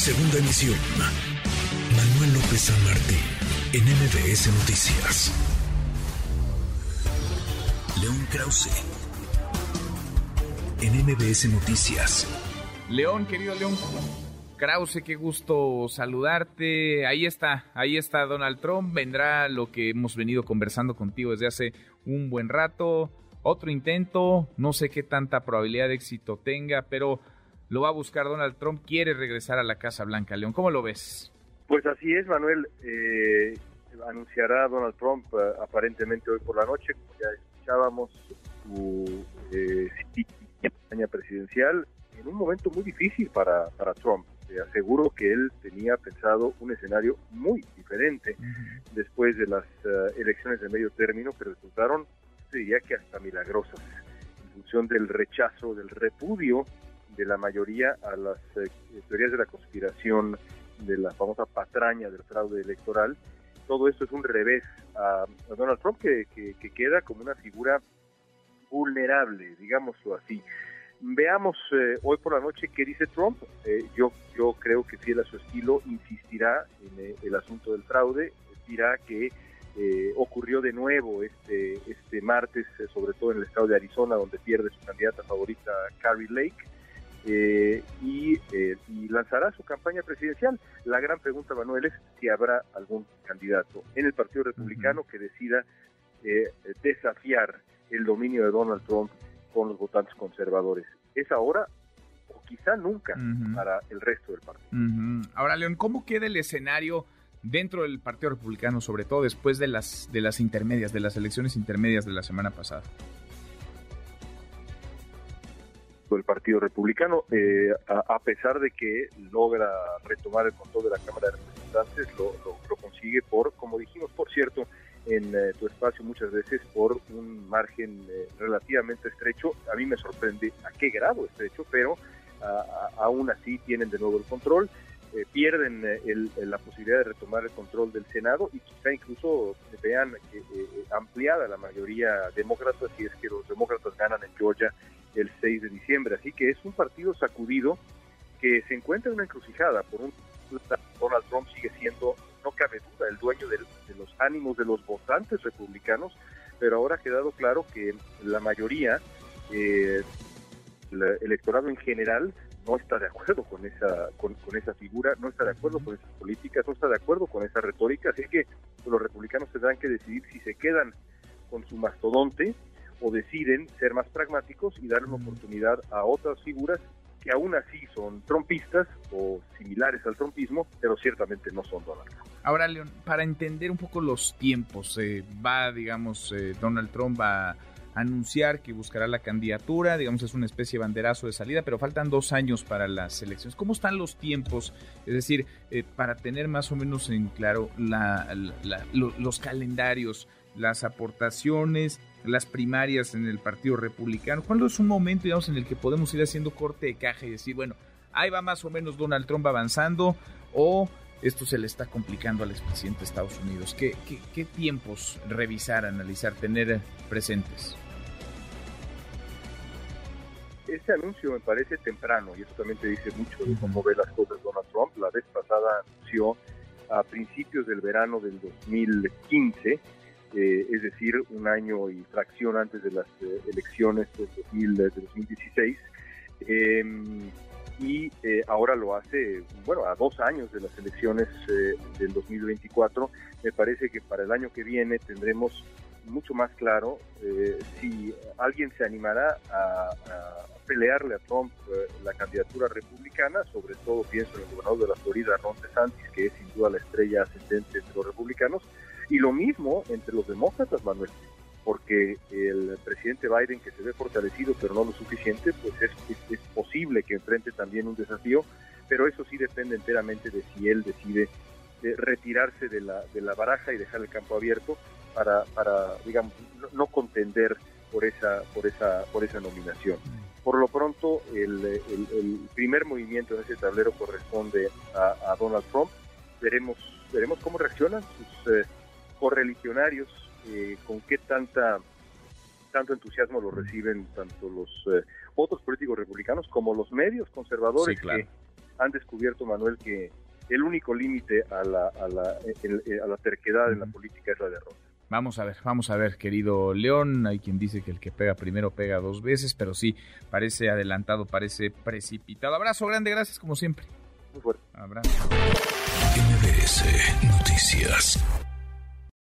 Segunda emisión. Manuel López San Martín, en MBS Noticias. León Krause, en MBS Noticias. León, querido León Krause, qué gusto saludarte. Ahí está, ahí está Donald Trump. Vendrá lo que hemos venido conversando contigo desde hace un buen rato. Otro intento, no sé qué tanta probabilidad de éxito tenga, pero lo va a buscar Donald Trump, quiere regresar a la Casa Blanca. León, ¿cómo lo ves? Pues así es, Manuel. Eh, anunciará Donald Trump eh, aparentemente hoy por la noche, como ya escuchábamos, su eh, campaña presidencial en un momento muy difícil para, para Trump. Te aseguro que él tenía pensado un escenario muy diferente después de las eh, elecciones de medio término que resultaron, diría que hasta milagrosas, en función del rechazo, del repudio de la mayoría a las eh, teorías de la conspiración, de la famosa patraña del fraude electoral. Todo esto es un revés a, Donald Trump que, queda como una figura vulnerable, digámoslo así. Veamos eh, hoy por la noche qué dice Trump. Eh, yo, yo creo que fiel a su estilo insistirá en el asunto del fraude, dirá que ocurrió de nuevo este, este martes, sobre todo en el estado de Arizona, donde pierde su candidata favorita, Carrie Lake. Eh, eh, y, lanzará su campaña presidencial. La gran pregunta, Manuel, es si habrá algún candidato en el Partido Republicano que decida eh, desafiar el dominio de Donald Trump con los votantes conservadores. ¿Es ahora o quizá nunca para el resto del partido? Ahora, León, ¿cómo queda el escenario? dentro del Partido Republicano, sobre todo después de las de las intermedias, de las elecciones intermedias de la semana pasada. Del Partido Republicano, eh, a, pesar de que logra retomar el control de la Cámara de Representantes, lo, consigue por, como dijimos, por cierto, en eh, tu espacio muchas veces por un margen eh, relativamente estrecho. A mí me sorprende a qué grado estrecho, pero aún así tienen de nuevo el control. pierden la posibilidad de retomar el control del Senado y quizá incluso vean ampliada la mayoría demócrata si es que los demócratas ganan en Georgia el 6 de diciembre. Así que es un partido sacudido que se encuentra en una encrucijada. Por un Donald Trump sigue siendo, no cabe duda, el dueño de, los ánimos de los votantes republicanos, pero ahora ha quedado claro que la mayoría, eh, el electorado en general, no está de acuerdo con esa con, esa figura, no está de acuerdo con esas políticas, no está de acuerdo con esa retórica, así que los republicanos tendrán que decidir si se quedan con su mastodonte o deciden ser más pragmáticos y darle una mm. oportunidad a otras figuras que aún así son trompistas o similares al trompismo, pero ciertamente no son Donald Trump. Ahora, León, para entender un poco los tiempos, eh, va, digamos, eh, Donald Trump a anunciar que buscará la candidatura, digamos, es una especie de banderazo de salida, pero faltan dos años para las elecciones. ¿Cómo están los tiempos? Es decir, eh, para tener más o menos en claro los calendarios, las aportaciones, las primarias en el Partido Republicano? ¿Cuándo es un momento, digamos, en el que podemos ir haciendo corte de caja y decir, bueno, ahí va más o menos Donald Trump avanzando o esto se le está complicando al expresidente de Estados Unidos? ¿Qué, qué, tiempos revisar, analizar, tener presentes? Este anuncio me parece temprano y eso también te dice mucho de cómo ve las cosas Donald Trump. La vez pasada anunció a principios del verano del 2015 eh, es decir, un año y fracción antes de las eh, elecciones de, 2016. Em, y eh, ahora lo hace, bueno, a dos años de las elecciones del 2024. Me parece que para el año que viene tendremos mucho más claro si alguien se animará a, pelearle a Trump la candidatura republicana, sobre todo pienso en el gobernador de la Florida, Ron DeSantis, que es sin duda la estrella ascendente de los republicanos, y lo mismo entre los demócratas, Manuel, porque el presidente Biden, que se ve fortalecido pero no lo suficiente, pues es, posible que enfrente también un desafío, pero eso sí depende enteramente de si él decide eh, retirarse de la, de la baraja y dejar el campo abierto para, para digamos, no, contender por esa, por esa, por esa nominación. Por lo pronto, el, primer movimiento en ese tablero corresponde a, Donald Trump. Veremos, veremos cómo reaccionan sus eh, correligionarios, eh, con qué tanta tanto entusiasmo lo reciben tanto los eh, otros políticos republicanos como los medios conservadores que han descubierto, Manuel, que el único límite a la, a, la, a la terquedad en la política es la derrota. Vamos a ver, vamos a ver, querido León. Hay quien dice que el que pega primero pega dos veces, pero sí, parece adelantado, parece precipitado. Abrazo grande, gracias como siempre. Muy fuerte. Abrazo. MBS Noticias.